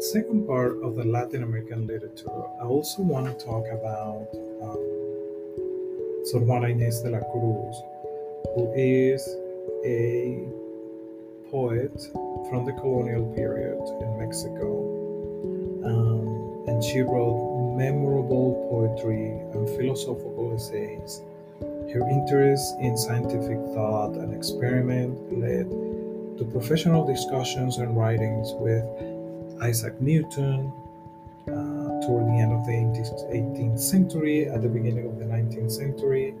second part of the Latin American literature, I also want to talk about um, Sor Juana Inés de la Cruz, who is a poet from the colonial period in Mexico. Um, and she wrote memorable poetry and philosophical essays. Her interest in scientific thought and experiment led to professional discussions and writings with Isaac Newton uh, toward the end of the 18th century, at the beginning of the 19th century.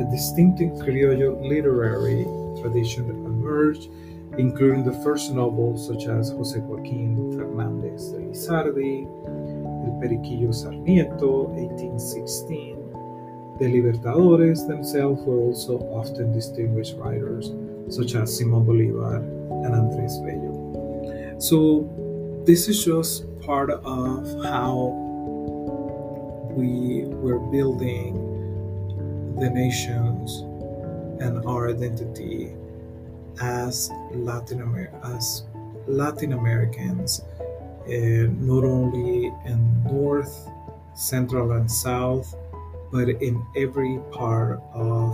A distinctive criollo literary tradition emerged, including the first novels such as Jose Joaquin Fernandez de Lizardi, El Periquillo Sarniento, 1816. The Libertadores themselves were also often distinguished writers, such as Simon Bolivar and Andres Bello. So, this is just part of how we were building the nations and our identity as Latin Amer- as Latin Americans, uh, not only in North, Central, and South, but in every part of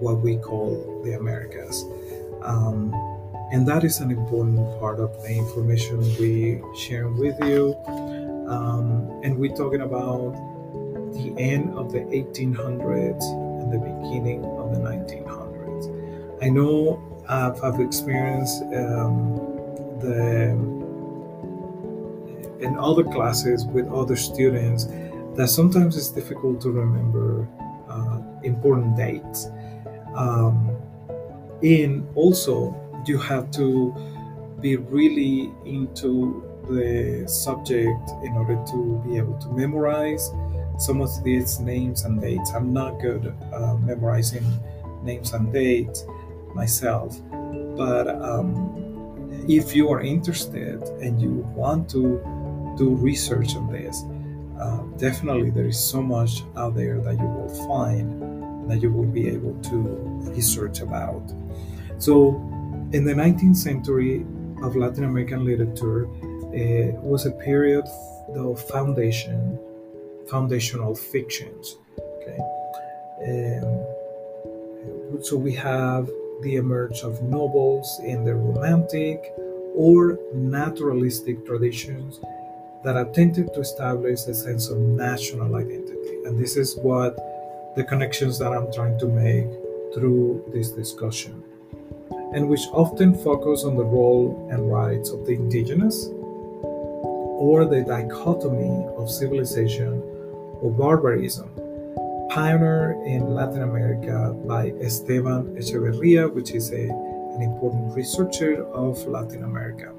what we call the Americas. Um, and that is an important part of the information we share with you. Um, and we're talking about the end of the 1800s and the beginning of the 1900s i know i've, I've experienced um, the in other classes with other students that sometimes it's difficult to remember uh, important dates. Um, and also you have to be really into the subject in order to be able to memorize some of these names and dates. I'm not good uh, memorizing names and dates myself, but um, if you are interested and you want to do research on this, uh, definitely there is so much out there that you will find that you will be able to research about. So in the 19th century of Latin American literature uh, was a period of foundation, foundational fictions. Okay, um, so we have the emerge of novels in the romantic or naturalistic traditions that attempted to establish a sense of national identity, and this is what the connections that I'm trying to make through this discussion and which often focus on the role and rights of the indigenous or the dichotomy of civilization or barbarism, pioneered in Latin America by Esteban Echeverria, which is a, an important researcher of Latin America,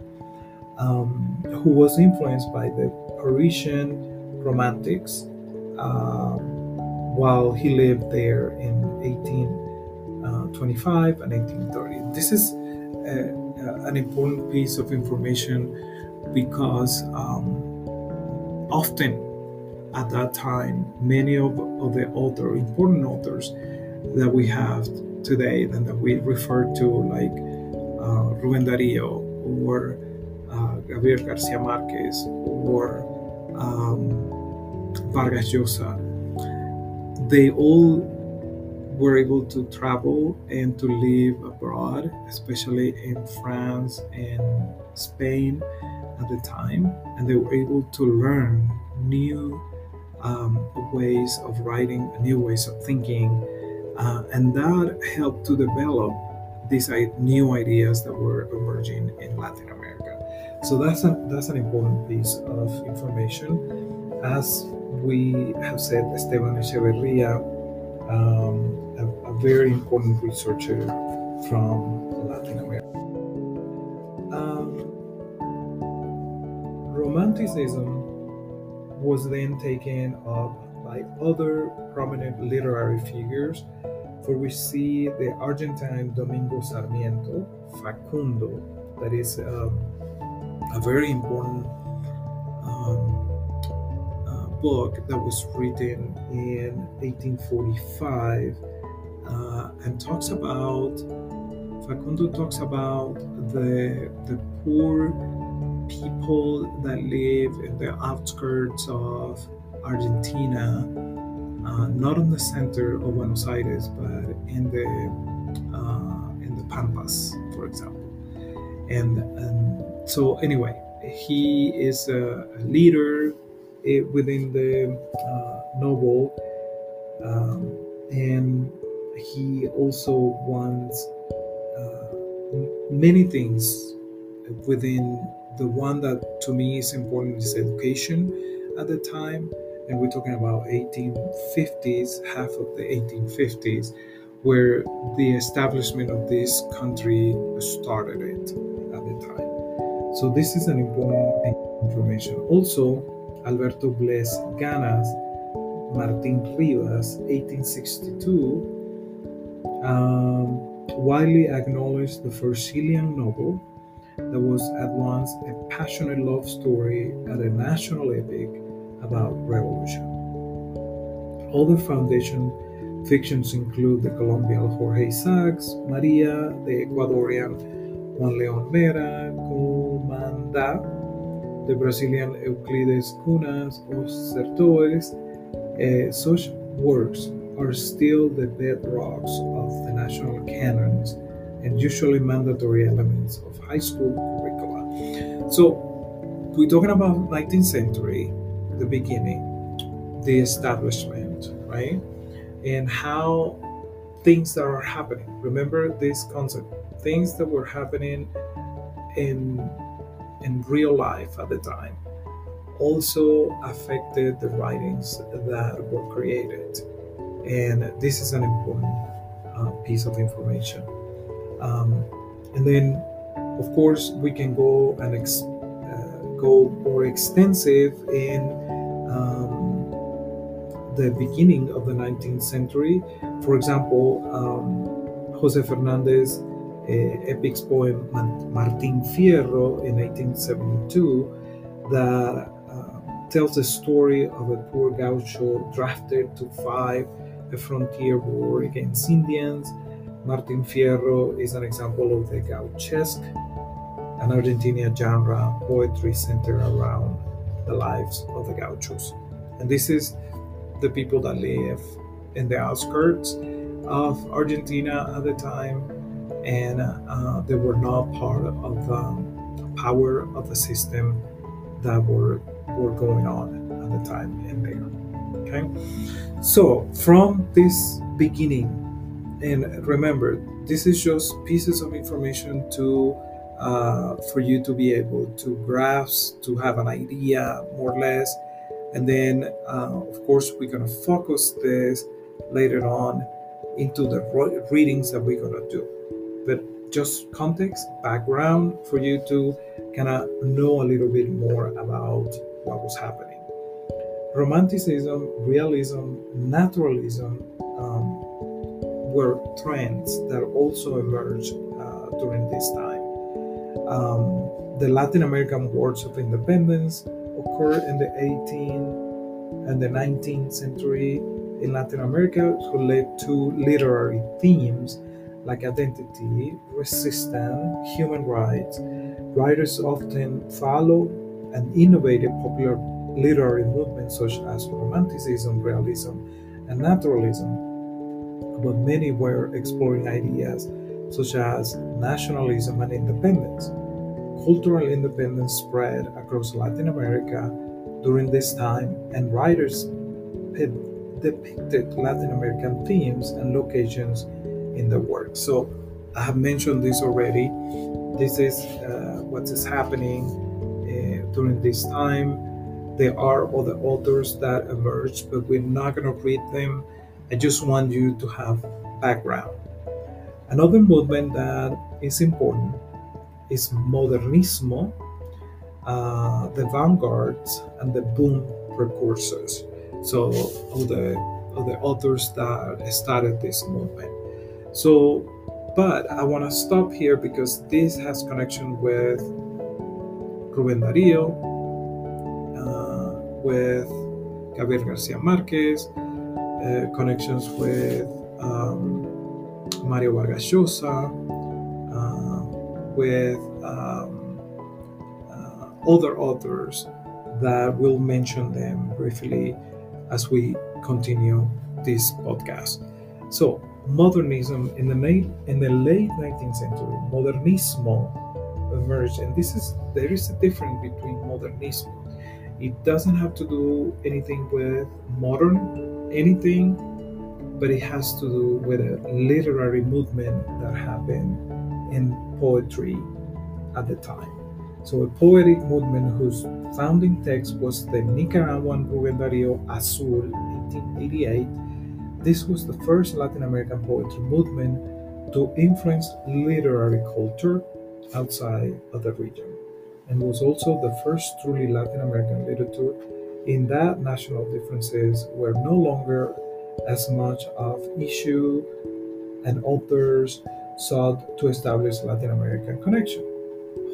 um, who was influenced by the Parisian Romantics uh, while he lived there in 18. 1825 and 1830. This is a, a, an important piece of information because um, often at that time, many of, of the author, important authors that we have today and that we refer to, like uh, Ruben Dario or uh, Gabriel Garcia Marquez or um, Vargas Llosa, they all were able to travel and to live abroad, especially in France and Spain at the time, and they were able to learn new um, ways of writing, new ways of thinking, uh, and that helped to develop these new ideas that were emerging in Latin America. So that's a, that's an important piece of information. As we have said, Esteban Echeverria um, very important researcher from Latin America. Um, romanticism was then taken up by other prominent literary figures, for we see the Argentine Domingo Sarmiento, Facundo, that is um, a very important um, book that was written in 1845 uh, and talks about Facundo talks about the the poor people that live in the outskirts of Argentina, uh, not in the center of Buenos Aires, but in the uh, in the Pampas, for example. And, and so, anyway, he is a leader eh, within the uh, noble, um, and he also wants uh, many things within the one that to me is important is education at the time and we're talking about 1850s half of the 1850s where the establishment of this country started it at the time. So this is an important information. Also alberto Blest Gana's martin rivas 1862 um, widely acknowledged the first Chilean novel that was at once a passionate love story and a national epic about revolution. Other foundation fictions include the Colombian Jorge Isaacs, Maria, the Ecuadorian Juan León Mera, Cumandá, the Brazilian Euclides Cunha's Os Sertões. Uh, such works are still the bedrocks of the national canons and usually mandatory elements of high school curricula. So, we're talking about 19th century, the beginning, the establishment, right? And how things that are happening. Remember this concept. Things that were happening in in real life at the time also affected the writings that were created. And this is an important uh, piece of information. Um, and then, of course, we can go and ex- uh, go more extensive in um, the beginning of the 19th century. For example, um, Jose Hernandez uh, epic poem Martin Fierro in 1872 that uh, tells the story of a poor gaucho drafted to fight a frontier war against Indians Martin Fierro is an example of the gauchesque, an Argentinian genre poetry centered around the lives of the gauchos. And this is the people that live in the outskirts of Argentina at the time, and uh, they were not part of the power of the system that were were going on at the time in there. Okay, so from this beginning and remember this is just pieces of information to uh, for you to be able to grasp to have an idea more or less and then uh, of course we're to focus this later on into the readings that we're to do just context background for you to kind of know a little bit more about what was happening romanticism realism naturalism um, were trends that also emerged uh, during this time. Um, the Latin American Wars of Independence occurred in the 18th and the 19th century in Latin America, who led to literary themes like identity, resistance, human rights. Writers often follow and innovated popular literary movements such as Romanticism, Realism, and Naturalism but many were exploring ideas such as nationalism and independence. Cultural independence spread across Latin America during this time, and writers depicted Latin American themes and locations in the work. So, I have mentioned this already. This is uh, what is happening uh, during this time. There are other authors that emerged, but we're not going to read them I just want you to have background. Another movement that is important is Modernismo, uh, the vanguards, and the boom precursors. So, all the, all the authors that started this movement. So, but I want to stop here because this has connection with Rubén Darío, uh, with Gabriel Garcia Marquez, uh, connections with um, Mario Vargas Llosa, uh, with um, uh, other authors that we'll mention them briefly as we continue this podcast. So, modernism in the late in the late 19th century, modernismo emerged, and this is there is a difference between modernismo. It doesn't have to do anything with modern anything, but it has to do with a literary movement that happened in poetry at the time. So a poetic movement whose founding text was the Nicaraguan Rubén Darío Azul, 1888 this was the first Latin American poetry movement to influence literary culture outside of the region, and was also the first truly Latin American literature in that national differences were no longer as much of issue and authors sought to establish Latin American connection.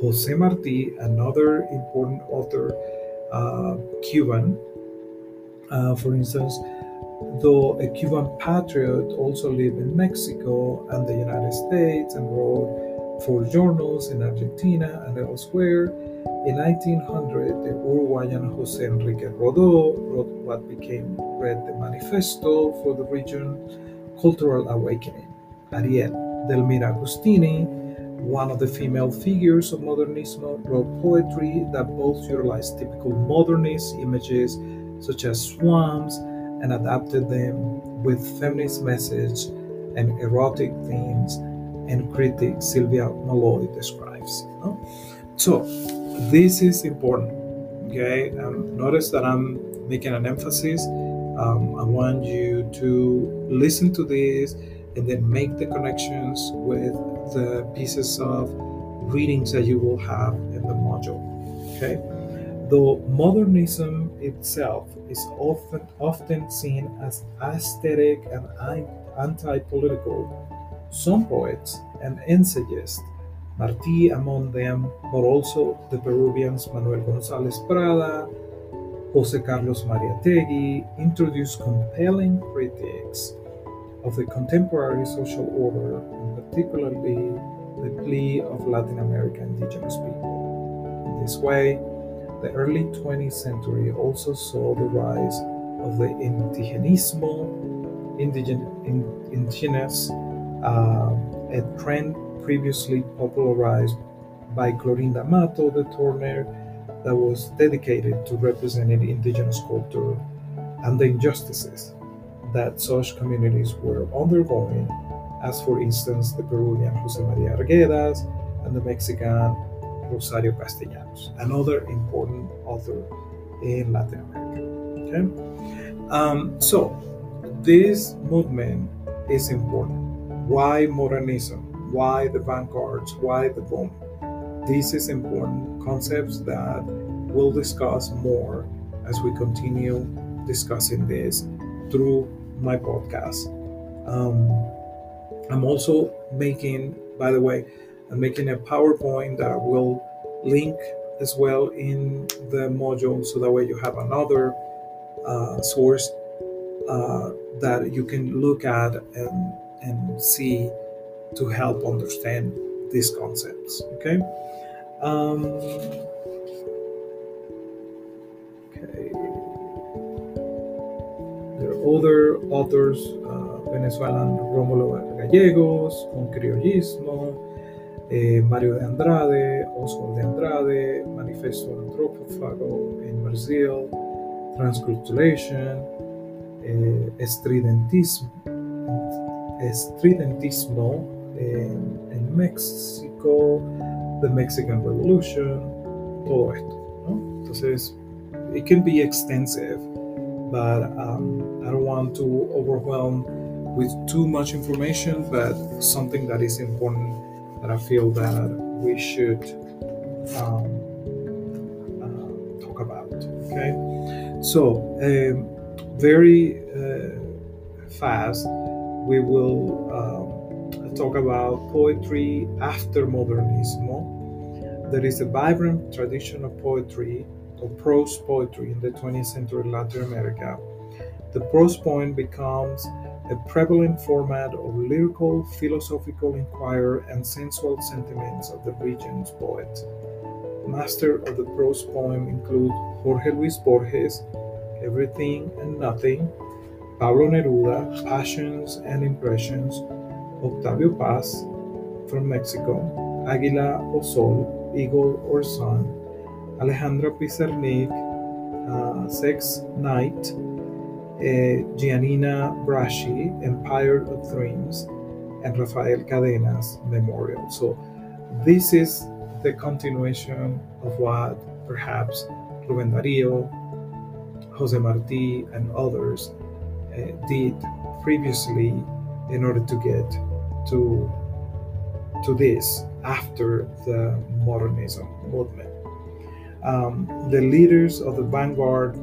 Jose Marti, another important author, uh, Cuban, uh, for instance, though a Cuban patriot, also lived in Mexico and the United States and wrote for journals in Argentina and elsewhere. In 1900, the Uruguayan Jose Enrique Rodó wrote what became read the Manifesto for the region Cultural Awakening. Ariel Delmira Agustini, one of the female figures of modernismo, wrote poetry that both utilized typical modernist images such as swamps and adapted them with feminist message and erotic themes and critic Sylvia Molloy describes. So this is important. Okay, um, notice that I'm making an emphasis. Um, I want you to listen to this and then make the connections with the pieces of readings that you will have in the module. Okay, though modernism itself is often often seen as aesthetic and anti-political. Some poets and essayists, Martí among them, but also the Peruvians Manuel González Prada, Jose Carlos Mariátegui, introduced compelling critiques of the contemporary social order, and particularly the plea of Latin American indigenous people. In this way, the early 20th century also saw the rise of the indigenismo, indigen, in, indigenous, uh, a trend previously popularized by Clorinda Matto de Turner that was dedicated to representing indigenous culture and the injustices that such communities were undergoing, as for instance the Peruvian Jose Maria Arguedas and the Mexican Rosario Castellanos, another important author in Latin America. Okay, um, so this movement is important. Why modernism? Why the vanguards? Why the boom? This is important concepts that we'll discuss more as we continue discussing this through my podcast. Um, I'm also making, by the way, I'm making a PowerPoint that will link as well in the module so that way you have another uh, source uh, that you can look at and, and see to help understand these concepts. Okay. Um, okay. There are other authors, uh, Venezuelan Rómulo Gallegos, con criollismo, eh, Mario de Andrade, Oswald de Andrade, Manifesto Antropófago in Brazil, Transculturation, eh, estridentismo, estridentismo en, en, México, The Mexican Revolution, todo esto. ¿no? Entonces, it can be extensive, but um, I don't want to overwhelm with too much information, but something that is important that I feel that we should um, uh, talk about. Okay, so um, very uh, fast we will um, talk about poetry after modernismo. There is a vibrant tradition of poetry or prose poetry in the 20th century Latin America. The prose poem becomes a prevalent format of lyrical, philosophical inquiry and sensual sentiments of the region's poet. master of the prose poem include Jorge Luis Borges, Everything and Nothing, Pablo Neruda, Passions and Impressions, Octavio Paz from Mexico, Águila o Sol, Eagle or Sun, Alejandra Pizarnik, uh, Sex Night, Giannina Braschi, Empire of Dreams, and Rafael Cadenas Memorial. So this is the continuation of what perhaps Rubén Darío, Jose Marti, and others uh, did previously in order to get to to this after the modernism movement. Um, the leaders of the vanguard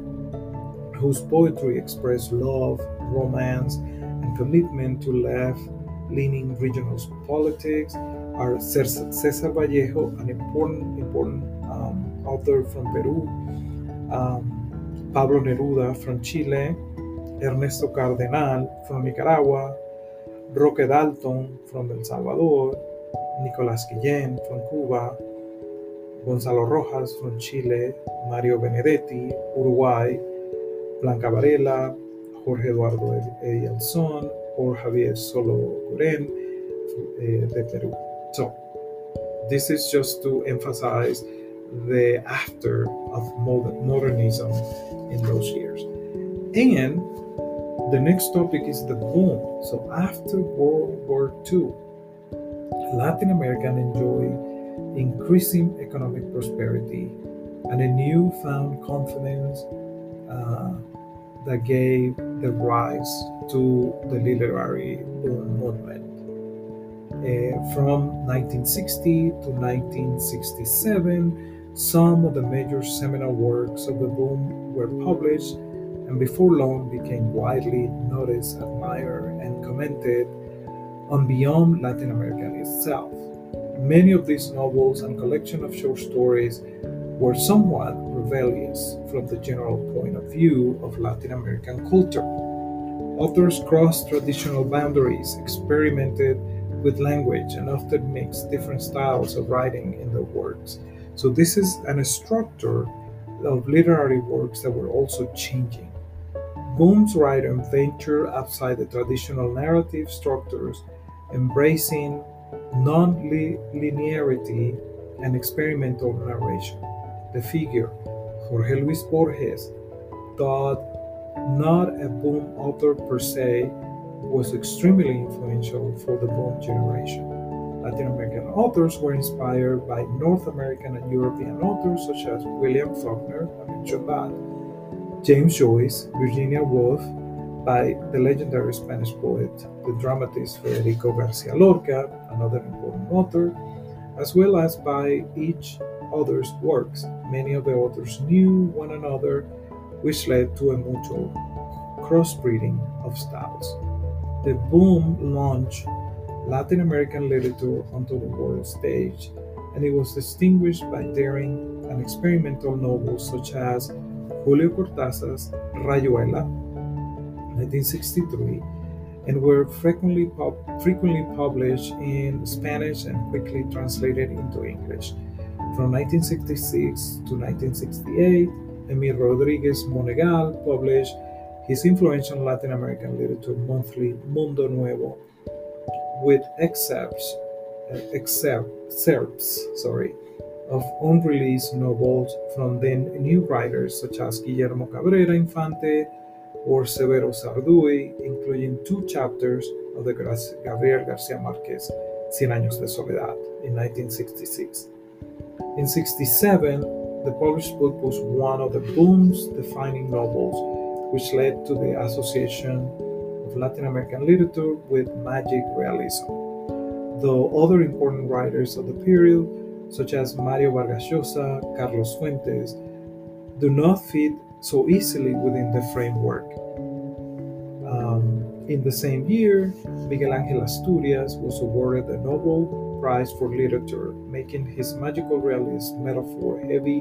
whose poetry expressed love, romance, and commitment to left leaning regional politics are Cesar Vallejo, an important, important um, author from Peru, um, Pablo Neruda from Chile, Ernesto Cardenal from Nicaragua, Roque Dalton from El Salvador, Nicolás Guillén from Cuba, Gonzalo Rojas from Chile, Mario Benedetti, Uruguay, Blanca Varela, Jorge Eduardo Eielson, or Javier Solo Guren eh, de Peru. So, this is just to emphasize the after of modernism in those years. And the next topic is the boom. So, after World War II, Latin America enjoyed increasing economic prosperity and a newfound confidence uh, that gave the rise to the literary boom movement. Uh, from 1960 to 1967, some of the major seminal works of the boom were published and before long became widely noticed, admired, and commented on beyond Latin America itself. Many of these novels and collection of short stories were somewhat rebellious from the general point of view of Latin American culture. Authors crossed traditional boundaries, experimented with language, and often mixed different styles of writing in their works. So, this is an structure of literary works that were also changing. Boom's writing ventured outside the traditional narrative structures, embracing non linearity and experimental narration the figure, Jorge Luis Borges, thought not a boom author per se, was extremely influential for the boom generation. Latin American authors were inspired by North American and European authors such as William Faulkner, mentioned that, James Joyce, Virginia Woolf, by the legendary Spanish poet, the dramatist Federico Garcia Lorca, another important author, as well as by each others' works. Many of the authors knew one another, which led to a mutual crossbreeding of styles. The boom launched Latin American literature onto the world stage, and it was distinguished by daring and experimental novels such as Julio Cortázar's Rayuela, 1963, and were frequently, pub- frequently published in Spanish and quickly translated into English. From 1966 to 1968, Emir Rodriguez Monegal published his influential Latin American literature monthly Mundo Nuevo with excerpts, uh, excerpts sorry, of unreleased novels from then new writers such as Guillermo Cabrera Infante or Severo Sarduy, including two chapters of the Gabriel Garcia Marquez Cien Años de Soledad in 1966. In 67, the published book was one of the boom's defining novels, which led to the association of Latin American literature with magic realism. Though other important writers of the period, such as Mario Vargas Llosa, Carlos Fuentes, do not fit so easily within the framework. In the same year, Miguel Angel Asturias was awarded the Nobel Prize for Literature, making his magical realist metaphor heavy,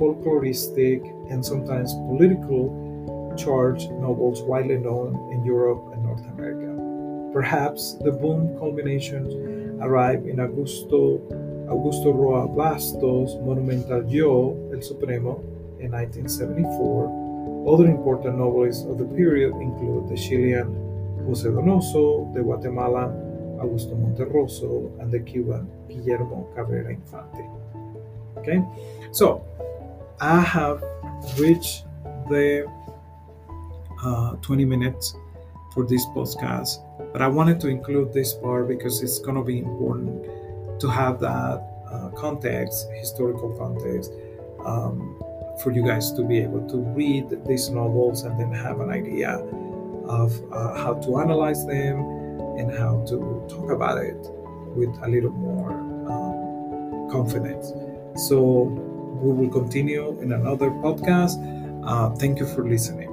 folkloristic, and sometimes political charged novels widely known in Europe and North America. Perhaps the boom culmination arrived in Augusto, Augusto Roa Bastos' monumental Yo, El Supremo, in 1974. Other important novelists of the period include the Chilean Jose Donoso, the Guatemalan Augusto Monterroso, and the Cuban Guillermo Cabrera Infante. Okay, so I have reached the uh, 20 minutes for this podcast, but I wanted to include this part because it's going to be important to have that uh, context, historical context, um, for you guys to be able to read these novels and then have an idea of uh, how to analyze them and how to talk about it with a little more um, confidence. So we will continue in another podcast. Uh, thank you for listening.